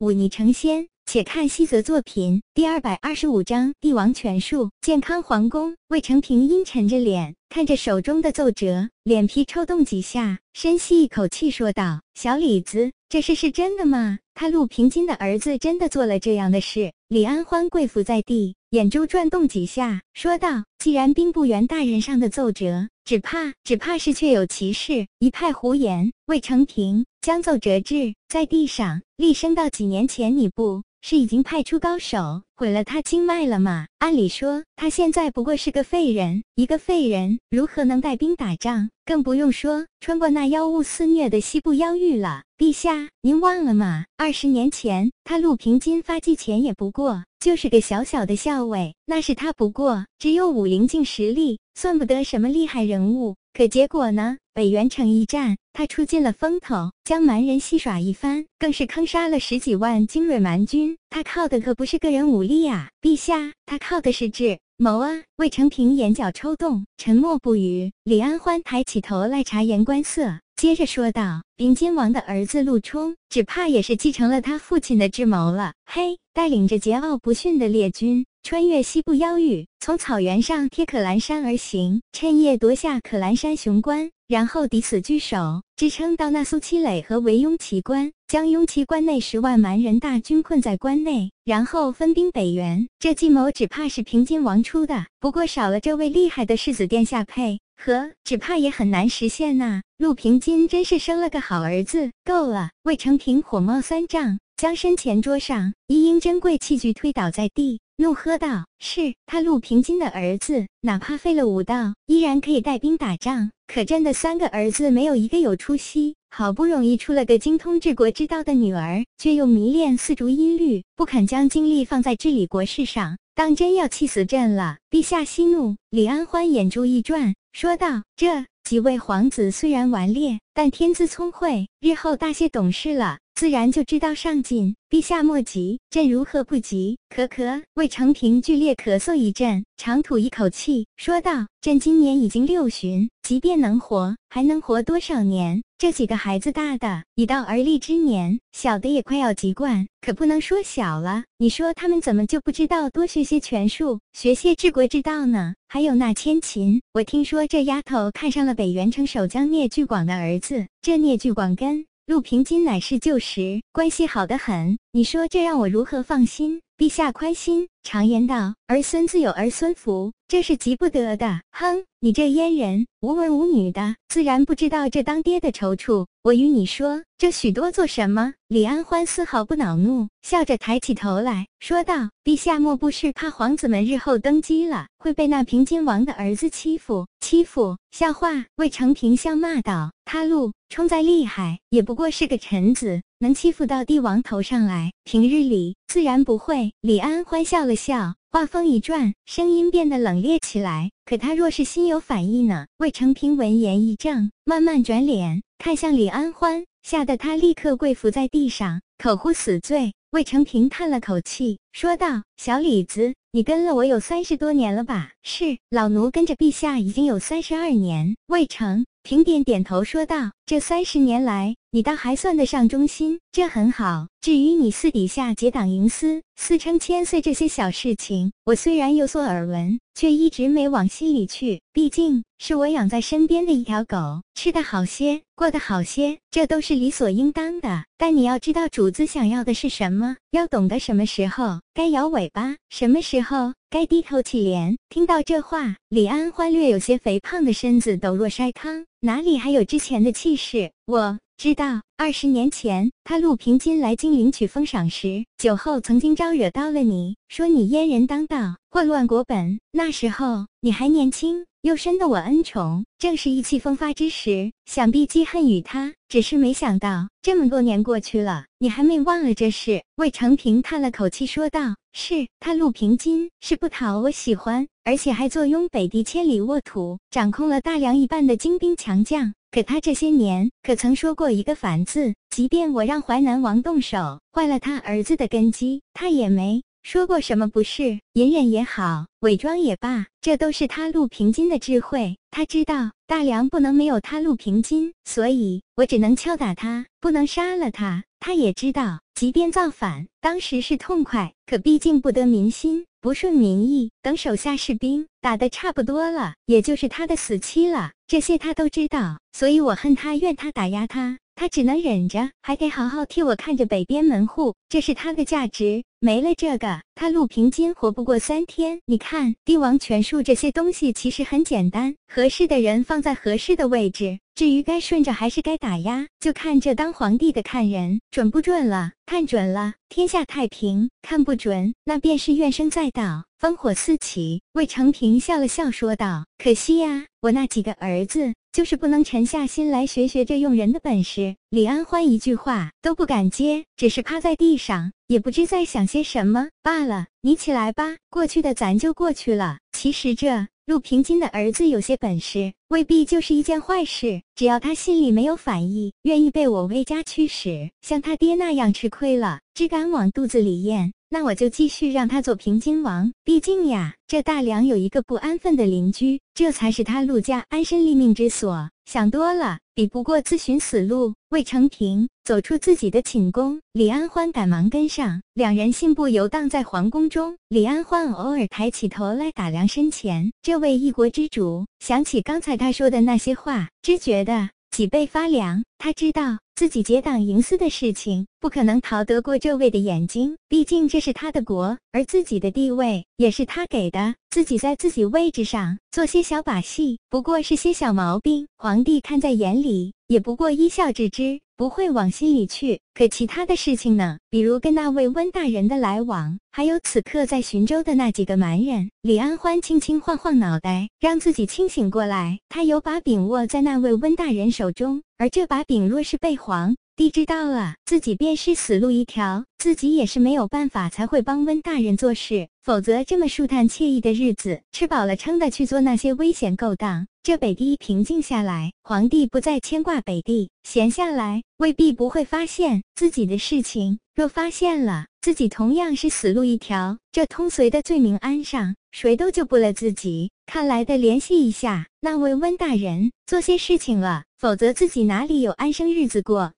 忤逆成仙。且看西泽作品第二百二十五章《帝王权术》。健康皇宫，魏成平阴沉着脸，看着手中的奏折，脸皮抽动几下，深吸一口气，说道：“小李子，这事是真的吗？他陆平金的儿子真的做了这样的事？”李安欢跪伏在地，眼珠转动几下，说道：“既然兵部员大人上的奏折，只怕只怕是确有其事。”一派胡言。魏成平将奏折掷在地上，厉声道：“几年前你不……”是已经派出高手毁了他经脉了吗？按理说，他现在不过是个废人，一个废人如何能带兵打仗？更不用说穿过那妖物肆虐的西部妖域了。陛下，您忘了吗？二十年前，他陆平金发迹前也不过就是个小小的校尉，那是他不过只有武灵境实力，算不得什么厉害人物。可结果呢？北元城一战，他出尽了风头，将蛮人戏耍一番，更是坑杀了十几万精锐蛮军。他靠的可不是个人武力啊，陛下，他靠的是智谋啊！魏成平眼角抽动，沉默不语。李安欢抬起头来察言观色，接着说道：“冰金王的儿子陆冲，只怕也是继承了他父亲的智谋了。嘿，带领着桀骜不驯的列军。”穿越西部妖域，从草原上贴可兰山而行，趁夜夺下可兰山雄关，然后抵死据守，支撑到那苏七垒和围雍奇关，将雍奇关内十万蛮人大军困在关内，然后分兵北援。这计谋只怕是平津王出的，不过少了这位厉害的世子殿下配合，只怕也很难实现呐。陆平津真是生了个好儿子。够了！魏成平火冒三丈，将身前桌上一应珍贵器具推倒在地。怒喝道：“是他陆平金的儿子，哪怕废了武道，依然可以带兵打仗。可朕的三个儿子没有一个有出息，好不容易出了个精通治国之道的女儿，却又迷恋丝竹音律，不肯将精力放在治理国事上，当真要气死朕了！”陛下息怒，李安欢眼珠一转，说道：“这几位皇子虽然顽劣，但天资聪慧，日后大些懂事了。”自然就知道上进，陛下莫急，朕如何不急？咳咳，魏成平剧烈咳嗽一阵，长吐一口气，说道：“朕今年已经六旬，即便能活，还能活多少年？这几个孩子大的已到而立之年，小的也快要籍贯，可不能说小了。你说他们怎么就不知道多学些拳术，学些治国之道呢？还有那千琴，我听说这丫头看上了北元城守将聂巨广的儿子，这聂巨广跟……”陆平金乃是旧识关系好得很，你说这让我如何放心？陛下宽心。常言道，儿孙自有儿孙福，这是急不得的。哼，你这阉人，无儿无女的，自然不知道这当爹的愁处。我与你说，这许多做什么？李安欢丝毫不恼怒，笑着抬起头来说道：“陛下莫不是怕皇子们日后登基了，会被那平津王的儿子欺负？欺负？笑话！”魏成平笑骂道：“他陆冲再厉害，也不过是个臣子。”能欺负到帝王头上来？平日里自然不会。李安欢笑了可笑，话锋一转，声音变得冷冽起来。可他若是心有反意呢？魏成平闻言一怔，慢慢转脸看向李安欢，吓得他立刻跪伏在地上，口呼死罪。魏成平叹了口气，说道：“小李子，你跟了我有三十多年了吧？”“是，老奴跟着陛下已经有三十二年。”魏成。平点点头说道：“这三十年来，你倒还算得上忠心，这很好。至于你私底下结党营私、私称千岁这些小事情，我虽然有所耳闻，却一直没往心里去。毕竟是我养在身边的一条狗，吃得好些，过得好些，这都是理所应当的。但你要知道主子想要的是什么，要懂得什么时候该摇尾巴，什么时候。”该低头乞怜。听到这话，李安欢略有些肥胖的身子抖若筛糠，哪里还有之前的气势？我知道，二十年前他陆平金来京领取封赏时，酒后曾经招惹到了你，说你阉人当道，混乱国本。那时候你还年轻。又深得我恩宠，正是意气风发之时，想必记恨于他。只是没想到，这么多年过去了，你还没忘了这事。魏成平叹了口气说道：“是他陆平金是不讨我喜欢，而且还坐拥北地千里沃土，掌控了大梁一半的精兵强将。可他这些年可曾说过一个反字？即便我让淮南王动手，坏了他儿子的根基，他也没。”说过什么不是？隐忍也好，伪装也罢，这都是他陆平金的智慧。他知道大梁不能没有他陆平金，所以我只能敲打他，不能杀了他。他也知道。即便造反，当时是痛快，可毕竟不得民心，不顺民意。等手下士兵打得差不多了，也就是他的死期了。这些他都知道，所以我恨他，怨他，打压他。他只能忍着，还得好好替我看着北边门户，这是他的价值。没了这个，他陆平金活不过三天。你看，帝王权术这些东西其实很简单，合适的人放在合适的位置。至于该顺着还是该打压，就看这当皇帝的看人准不准了。看准了，天下太平；看不准，那便是怨声载道，烽火四起。魏成平笑了笑说道：“可惜呀，我那几个儿子。”就是不能沉下心来学学这用人的本事。李安欢一句话都不敢接，只是趴在地上，也不知在想些什么罢了。你起来吧，过去的咱就过去了。其实这陆平金的儿子有些本事，未必就是一件坏事。只要他心里没有反意，愿意被我魏家驱使，像他爹那样吃亏了，只敢往肚子里咽。那我就继续让他做平津王。毕竟呀，这大梁有一个不安分的邻居，这才是他陆家安身立命之所。想多了，比不过自寻死路。魏成平走出自己的寝宫，李安欢赶忙跟上，两人信步游荡在皇宫中。李安欢偶尔抬起头来打量身前这位一国之主，想起刚才他说的那些话，只觉得脊背发凉。他知道。自己结党营私的事情，不可能逃得过这位的眼睛。毕竟这是他的国，而自己的地位也是他给的。自己在自己位置上做些小把戏，不过是些小毛病，皇帝看在眼里，也不过一笑置之，不会往心里去。可其他的事情呢？比如跟那位温大人的来往，还有此刻在寻州的那几个蛮人。李安欢轻轻晃晃脑袋，让自己清醒过来。他有把柄握在那位温大人手中。而这把柄若是被黄帝知道了，自己便是死路一条，自己也是没有办法才会帮温大人做事，否则这么舒坦惬意的日子，吃饱了撑的去做那些危险勾当，这北地平静下来，皇帝不再牵挂北地，闲下来未必不会发现自己的事情，若发现了，自己同样是死路一条，这通随的罪名安上，谁都救不了自己。看来得联系一下那位温大人，做些事情了。否则自己哪里有安生日子过？